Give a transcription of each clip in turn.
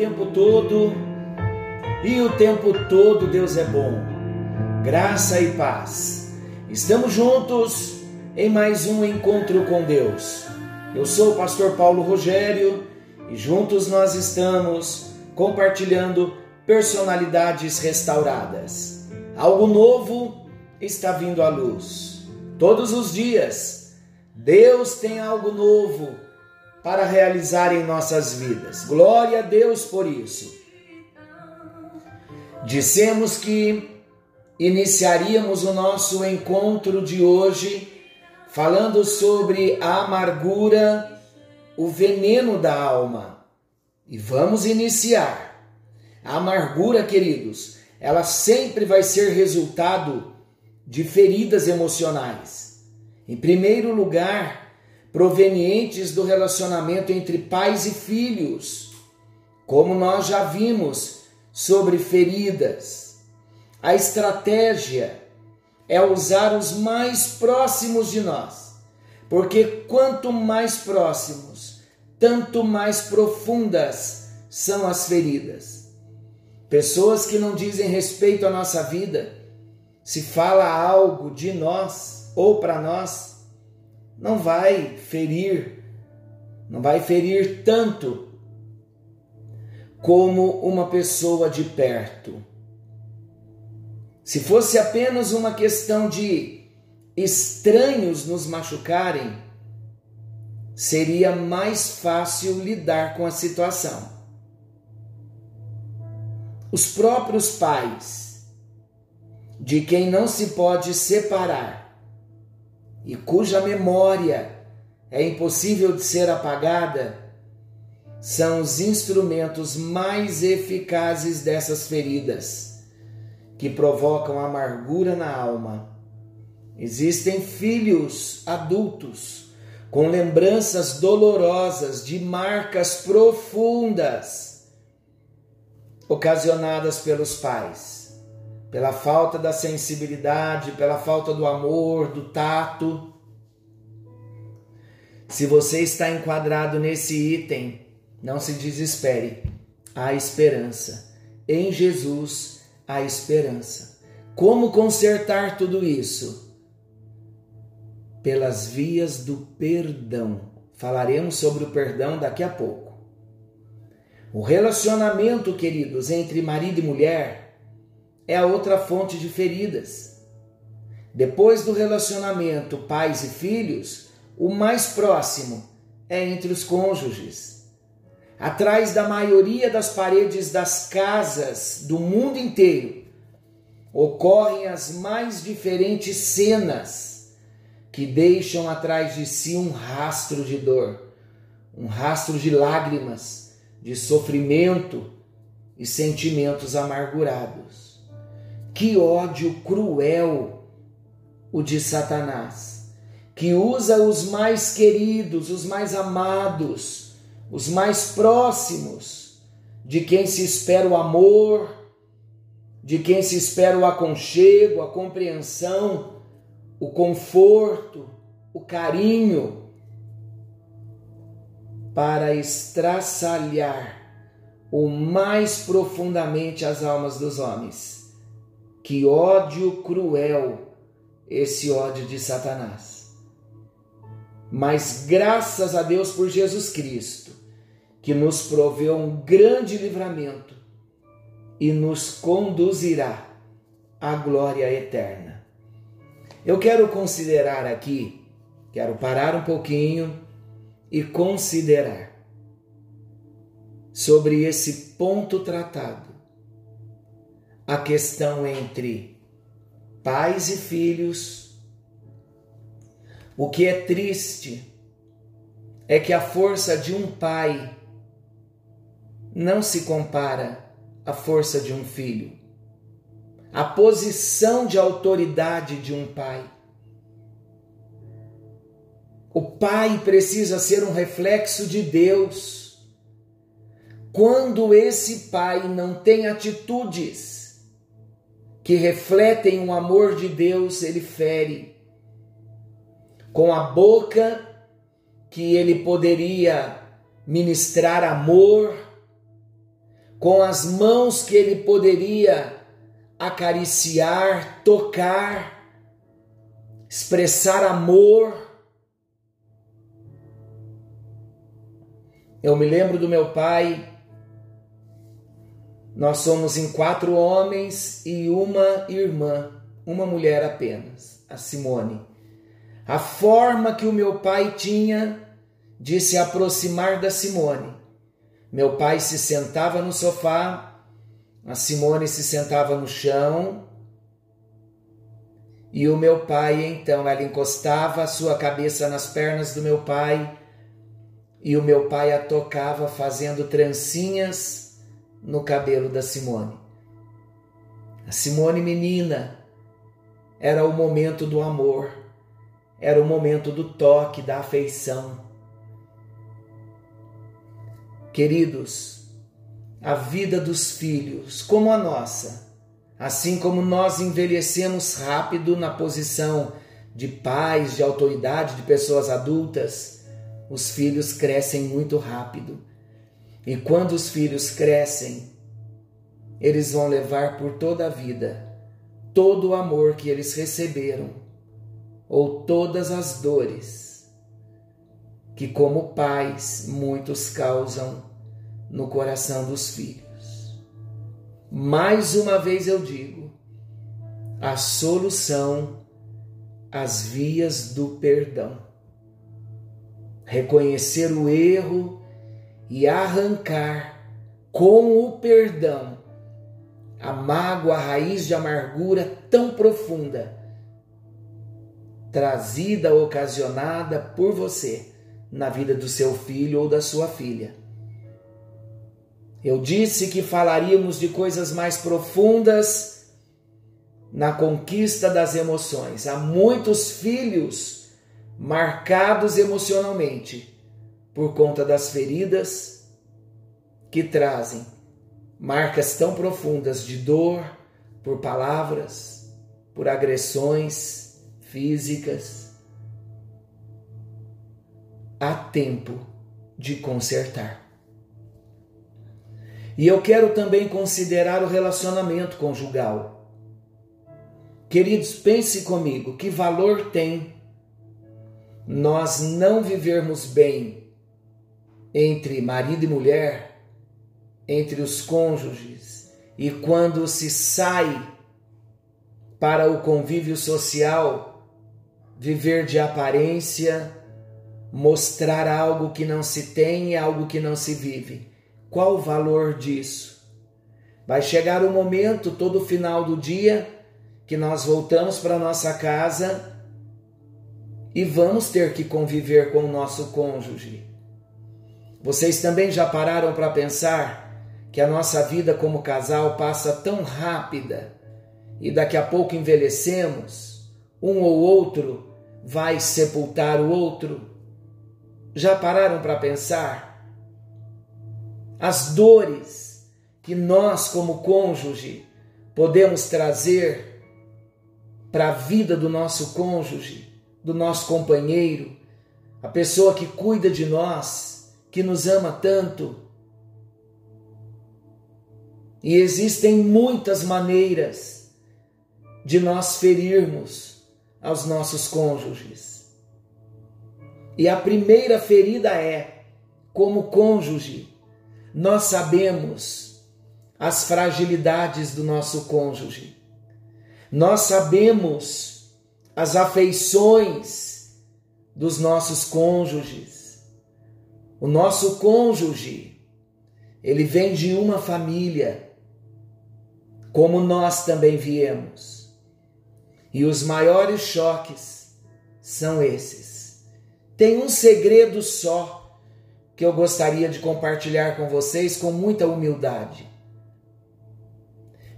tempo todo e o tempo todo Deus é bom. Graça e paz. Estamos juntos em mais um encontro com Deus. Eu sou o pastor Paulo Rogério e juntos nós estamos compartilhando personalidades restauradas. Algo novo está vindo à luz. Todos os dias, Deus tem algo novo para realizar em nossas vidas. Glória a Deus por isso. Dissemos que iniciaríamos o nosso encontro de hoje falando sobre a amargura, o veneno da alma. E vamos iniciar. A amargura, queridos, ela sempre vai ser resultado de feridas emocionais. Em primeiro lugar, provenientes do relacionamento entre pais e filhos, como nós já vimos sobre feridas. A estratégia é usar os mais próximos de nós, porque quanto mais próximos, tanto mais profundas são as feridas. Pessoas que não dizem respeito à nossa vida, se fala algo de nós ou para nós, não vai ferir, não vai ferir tanto como uma pessoa de perto. Se fosse apenas uma questão de estranhos nos machucarem, seria mais fácil lidar com a situação. Os próprios pais, de quem não se pode separar, e cuja memória é impossível de ser apagada, são os instrumentos mais eficazes dessas feridas, que provocam amargura na alma. Existem filhos adultos com lembranças dolorosas de marcas profundas ocasionadas pelos pais pela falta da sensibilidade, pela falta do amor, do tato. Se você está enquadrado nesse item, não se desespere. Há esperança. Em Jesus há esperança. Como consertar tudo isso? Pelas vias do perdão. Falaremos sobre o perdão daqui a pouco. O relacionamento, queridos, entre marido e mulher é a outra fonte de feridas. Depois do relacionamento pais e filhos, o mais próximo é entre os cônjuges. Atrás da maioria das paredes das casas do mundo inteiro ocorrem as mais diferentes cenas que deixam atrás de si um rastro de dor, um rastro de lágrimas, de sofrimento e sentimentos amargurados. Que ódio cruel o de Satanás, que usa os mais queridos, os mais amados, os mais próximos, de quem se espera o amor, de quem se espera o aconchego, a compreensão, o conforto, o carinho, para estraçalhar o mais profundamente as almas dos homens. Que ódio cruel esse ódio de Satanás. Mas graças a Deus por Jesus Cristo, que nos proveu um grande livramento e nos conduzirá à glória eterna. Eu quero considerar aqui, quero parar um pouquinho e considerar sobre esse ponto tratado a questão entre pais e filhos. O que é triste é que a força de um pai não se compara à força de um filho. A posição de autoridade de um pai. O pai precisa ser um reflexo de Deus. Quando esse pai não tem atitudes que refletem o amor de Deus, ele fere. Com a boca que ele poderia ministrar amor, com as mãos que ele poderia acariciar, tocar, expressar amor. Eu me lembro do meu pai. Nós somos em quatro homens e uma irmã, uma mulher apenas, a Simone. A forma que o meu pai tinha de se aproximar da Simone. Meu pai se sentava no sofá, a Simone se sentava no chão, e o meu pai, então, ela encostava a sua cabeça nas pernas do meu pai, e o meu pai a tocava fazendo trancinhas no cabelo da Simone. A Simone menina era o momento do amor, era o momento do toque, da afeição. Queridos, a vida dos filhos, como a nossa, assim como nós envelhecemos rápido na posição de pais, de autoridade, de pessoas adultas, os filhos crescem muito rápido. E quando os filhos crescem, eles vão levar por toda a vida todo o amor que eles receberam, ou todas as dores que, como pais, muitos causam no coração dos filhos. Mais uma vez eu digo: a solução, as vias do perdão. Reconhecer o erro e arrancar com o perdão a mágoa, a raiz de amargura tão profunda, trazida, ocasionada por você na vida do seu filho ou da sua filha. Eu disse que falaríamos de coisas mais profundas na conquista das emoções. Há muitos filhos marcados emocionalmente por conta das feridas que trazem marcas tão profundas de dor por palavras, por agressões físicas há tempo de consertar. E eu quero também considerar o relacionamento conjugal. Queridos, pense comigo, que valor tem nós não vivermos bem entre marido e mulher, entre os cônjuges, e quando se sai para o convívio social, viver de aparência, mostrar algo que não se tem e algo que não se vive. Qual o valor disso? Vai chegar o momento, todo final do dia, que nós voltamos para nossa casa e vamos ter que conviver com o nosso cônjuge. Vocês também já pararam para pensar que a nossa vida como casal passa tão rápida e daqui a pouco envelhecemos, um ou outro vai sepultar o outro? Já pararam para pensar? As dores que nós, como cônjuge, podemos trazer para a vida do nosso cônjuge, do nosso companheiro, a pessoa que cuida de nós, que nos ama tanto. E existem muitas maneiras de nós ferirmos aos nossos cônjuges. E a primeira ferida é, como cônjuge, nós sabemos as fragilidades do nosso cônjuge. Nós sabemos as afeições dos nossos cônjuges. O nosso cônjuge, ele vem de uma família, como nós também viemos. E os maiores choques são esses tem um segredo só que eu gostaria de compartilhar com vocês com muita humildade.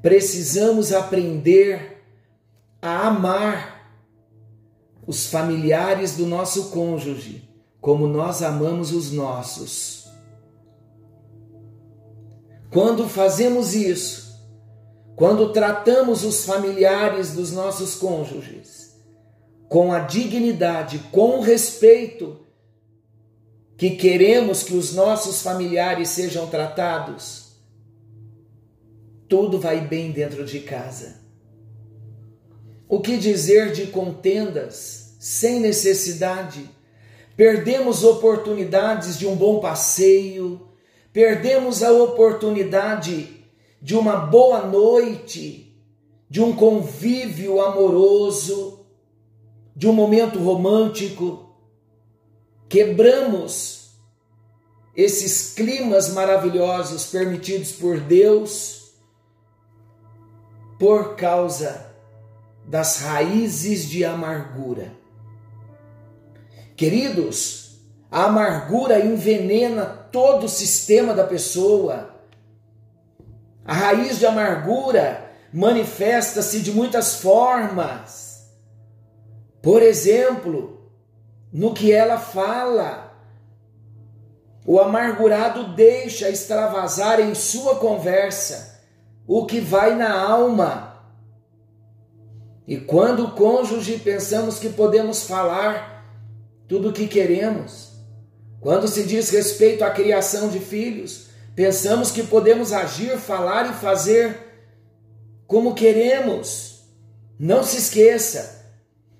Precisamos aprender a amar os familiares do nosso cônjuge como nós amamos os nossos. Quando fazemos isso, quando tratamos os familiares dos nossos cônjuges com a dignidade, com o respeito que queremos que os nossos familiares sejam tratados, tudo vai bem dentro de casa. O que dizer de contendas sem necessidade? Perdemos oportunidades de um bom passeio, perdemos a oportunidade de uma boa noite, de um convívio amoroso, de um momento romântico. Quebramos esses climas maravilhosos permitidos por Deus por causa das raízes de amargura. Queridos, a amargura envenena todo o sistema da pessoa. A raiz de amargura manifesta-se de muitas formas. Por exemplo, no que ela fala. O amargurado deixa extravasar em sua conversa o que vai na alma e quando o cônjuge pensamos que podemos falar tudo o que queremos, quando se diz respeito à criação de filhos, pensamos que podemos agir, falar e fazer como queremos. Não se esqueça,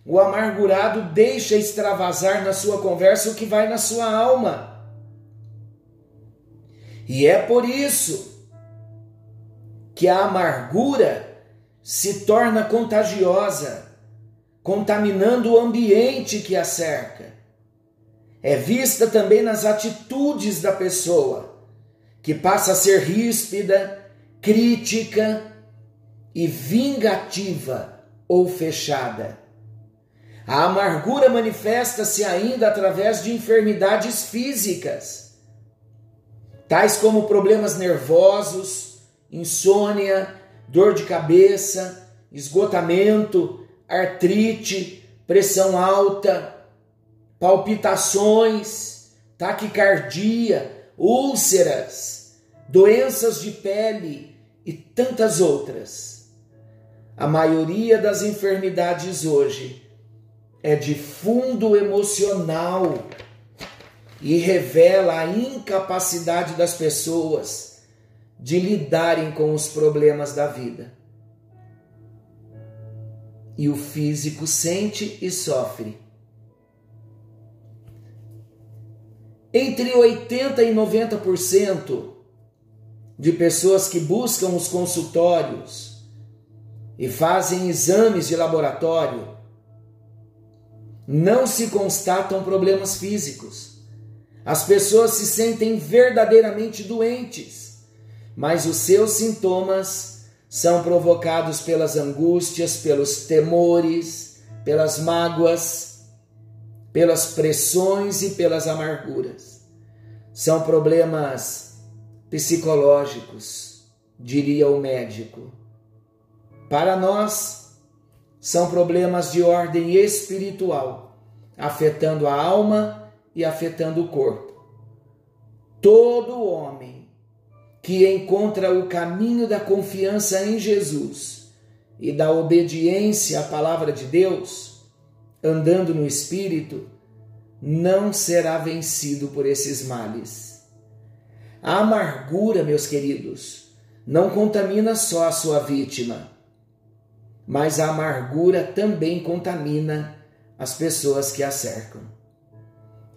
o amargurado deixa extravasar na sua conversa o que vai na sua alma. E é por isso que a amargura se torna contagiosa, contaminando o ambiente que a cerca. É vista também nas atitudes da pessoa, que passa a ser ríspida, crítica e vingativa ou fechada. A amargura manifesta-se ainda através de enfermidades físicas, tais como problemas nervosos, insônia, dor de cabeça, esgotamento, artrite, pressão alta, palpitações, taquicardia, úlceras, doenças de pele e tantas outras. A maioria das enfermidades hoje é de fundo emocional e revela a incapacidade das pessoas de lidarem com os problemas da vida. E o físico sente e sofre. Entre 80% e 90% de pessoas que buscam os consultórios e fazem exames de laboratório não se constatam problemas físicos. As pessoas se sentem verdadeiramente doentes mas os seus sintomas são provocados pelas angústias, pelos temores, pelas mágoas, pelas pressões e pelas amarguras. São problemas psicológicos, diria o médico. Para nós, são problemas de ordem espiritual, afetando a alma e afetando o corpo. Todo homem que encontra o caminho da confiança em Jesus e da obediência à palavra de Deus, andando no Espírito, não será vencido por esses males. A amargura, meus queridos, não contamina só a sua vítima, mas a amargura também contamina as pessoas que a cercam.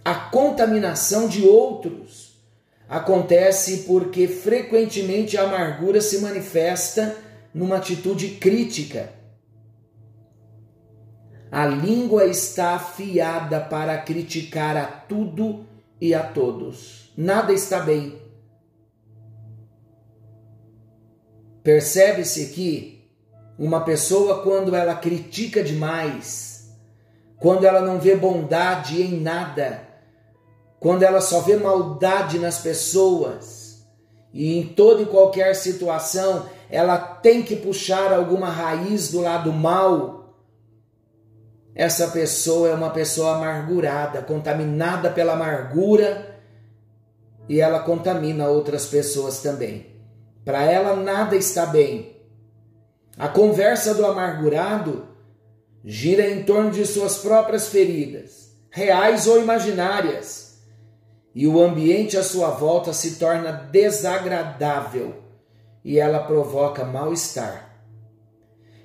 A contaminação de outros acontece porque frequentemente a amargura se manifesta numa atitude crítica. A língua está afiada para criticar a tudo e a todos. Nada está bem. Percebe-se que uma pessoa, quando ela critica demais, quando ela não vê bondade em nada, quando ela só vê maldade nas pessoas e em toda e qualquer situação ela tem que puxar alguma raiz do lado mal, essa pessoa é uma pessoa amargurada, contaminada pela amargura e ela contamina outras pessoas também. Para ela nada está bem. A conversa do amargurado gira em torno de suas próprias feridas, reais ou imaginárias e o ambiente à sua volta se torna desagradável e ela provoca mal-estar.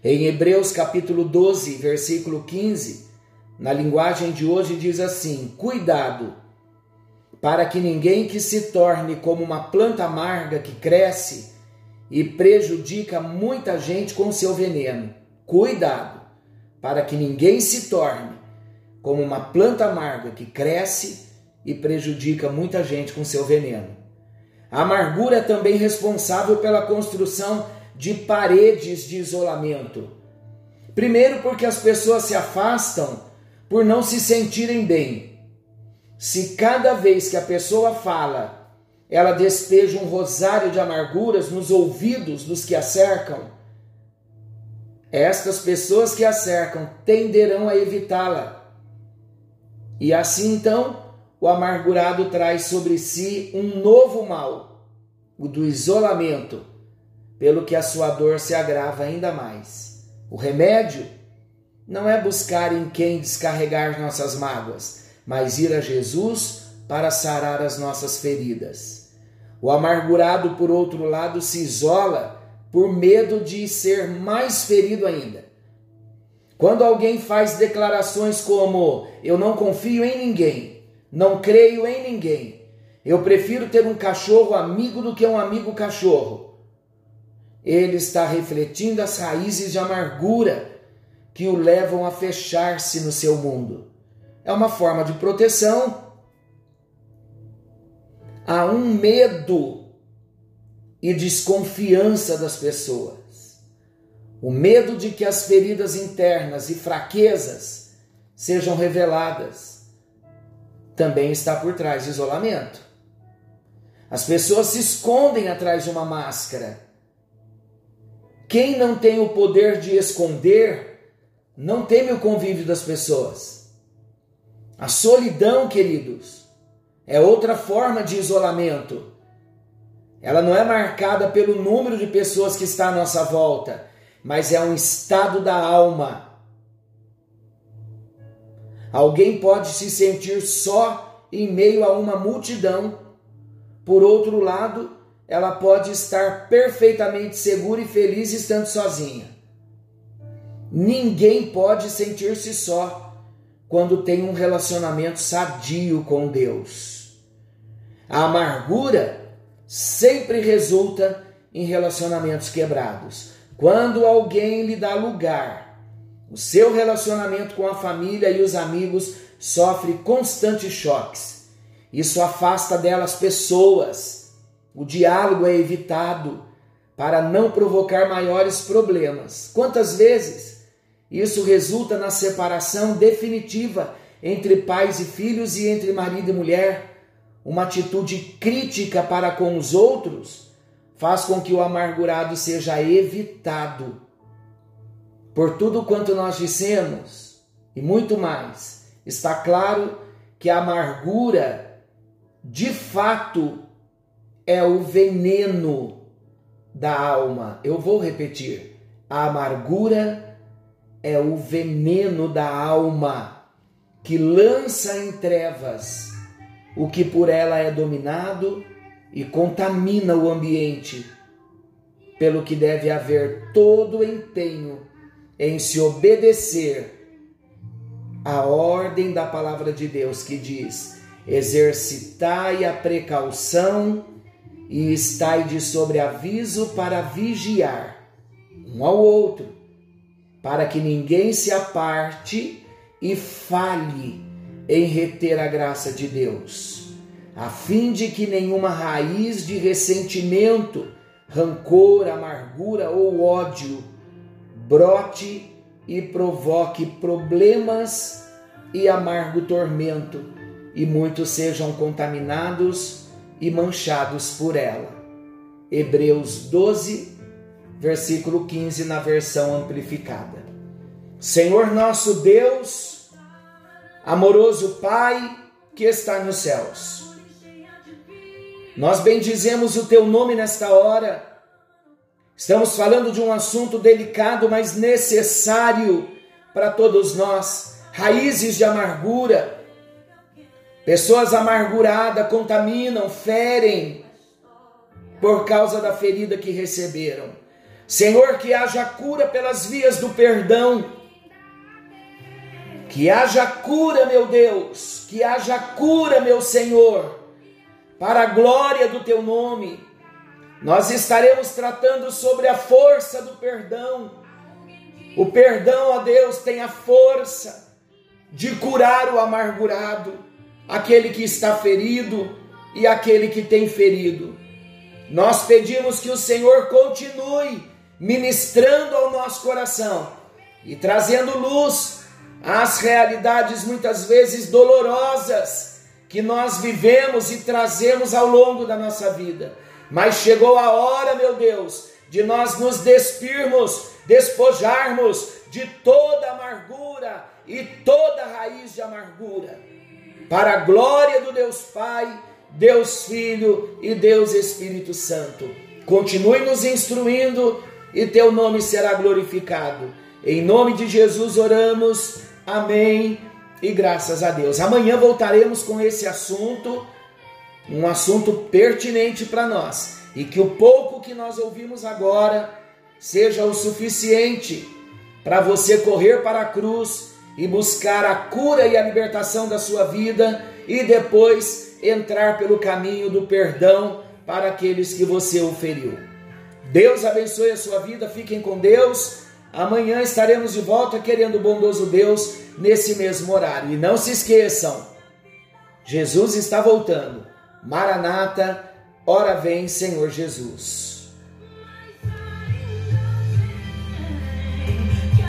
Em Hebreus capítulo 12, versículo 15, na linguagem de hoje diz assim: Cuidado, para que ninguém que se torne como uma planta amarga que cresce e prejudica muita gente com seu veneno. Cuidado, para que ninguém se torne como uma planta amarga que cresce e prejudica muita gente com seu veneno. A amargura é também responsável pela construção de paredes de isolamento. Primeiro, porque as pessoas se afastam por não se sentirem bem. Se cada vez que a pessoa fala, ela despeja um rosário de amarguras nos ouvidos dos que a cercam, estas pessoas que a cercam tenderão a evitá-la. E assim então, o amargurado traz sobre si um novo mal, o do isolamento pelo que a sua dor se agrava ainda mais. O remédio não é buscar em quem descarregar nossas mágoas, mas ir a Jesus para sarar as nossas feridas. O amargurado, por outro lado, se isola por medo de ser mais ferido ainda. Quando alguém faz declarações como: Eu não confio em ninguém, não creio em ninguém, eu prefiro ter um cachorro amigo do que um amigo cachorro ele está refletindo as raízes de amargura que o levam a fechar-se no seu mundo. É uma forma de proteção a um medo e desconfiança das pessoas. O medo de que as feridas internas e fraquezas sejam reveladas também está por trás de isolamento. As pessoas se escondem atrás de uma máscara quem não tem o poder de esconder, não teme o convívio das pessoas. A solidão, queridos, é outra forma de isolamento. Ela não é marcada pelo número de pessoas que está à nossa volta, mas é um estado da alma. Alguém pode se sentir só em meio a uma multidão. Por outro lado, ela pode estar perfeitamente segura e feliz estando sozinha. Ninguém pode sentir-se só quando tem um relacionamento sadio com Deus. A amargura sempre resulta em relacionamentos quebrados. Quando alguém lhe dá lugar, o seu relacionamento com a família e os amigos sofre constantes choques. Isso afasta delas pessoas o diálogo é evitado para não provocar maiores problemas. Quantas vezes isso resulta na separação definitiva entre pais e filhos e entre marido e mulher? Uma atitude crítica para com os outros faz com que o amargurado seja evitado. Por tudo quanto nós dissemos e muito mais, está claro que a amargura de fato é o veneno da alma. Eu vou repetir: a amargura é o veneno da alma que lança em trevas o que por ela é dominado e contamina o ambiente, pelo que deve haver todo empenho em se obedecer à ordem da palavra de Deus que diz: exercitai a precaução e estai de sobreaviso para vigiar um ao outro, para que ninguém se aparte e falhe em reter a graça de Deus, a fim de que nenhuma raiz de ressentimento, rancor, amargura ou ódio brote e provoque problemas e amargo tormento, e muitos sejam contaminados e manchados por ela. Hebreus 12, versículo 15, na versão amplificada. Senhor nosso Deus, amoroso Pai que está nos céus, nós bendizemos o teu nome nesta hora. Estamos falando de um assunto delicado, mas necessário para todos nós. Raízes de amargura, Pessoas amarguradas contaminam, ferem por causa da ferida que receberam. Senhor, que haja cura pelas vias do perdão. Que haja cura, meu Deus, que haja cura, meu Senhor, para a glória do teu nome. Nós estaremos tratando sobre a força do perdão. O perdão, ó Deus, tem a força de curar o amargurado, aquele que está ferido e aquele que tem ferido. Nós pedimos que o Senhor continue ministrando ao nosso coração e trazendo luz às realidades muitas vezes dolorosas que nós vivemos e trazemos ao longo da nossa vida. Mas chegou a hora, meu Deus, de nós nos despirmos, despojarmos de toda amargura e toda raiz de amargura, para a glória do Deus Pai, Deus Filho e Deus Espírito Santo. Continue nos instruindo e teu nome será glorificado. Em nome de Jesus oramos. Amém. E graças a Deus. Amanhã voltaremos com esse assunto, um assunto pertinente para nós, e que o pouco que nós ouvimos agora seja o suficiente para você correr para a cruz e buscar a cura e a libertação da sua vida e depois entrar pelo caminho do perdão para aqueles que você o feriu. Deus abençoe a sua vida, fiquem com Deus. Amanhã estaremos de volta querendo o bondoso Deus nesse mesmo horário. E não se esqueçam, Jesus está voltando. Maranata, ora vem, Senhor Jesus.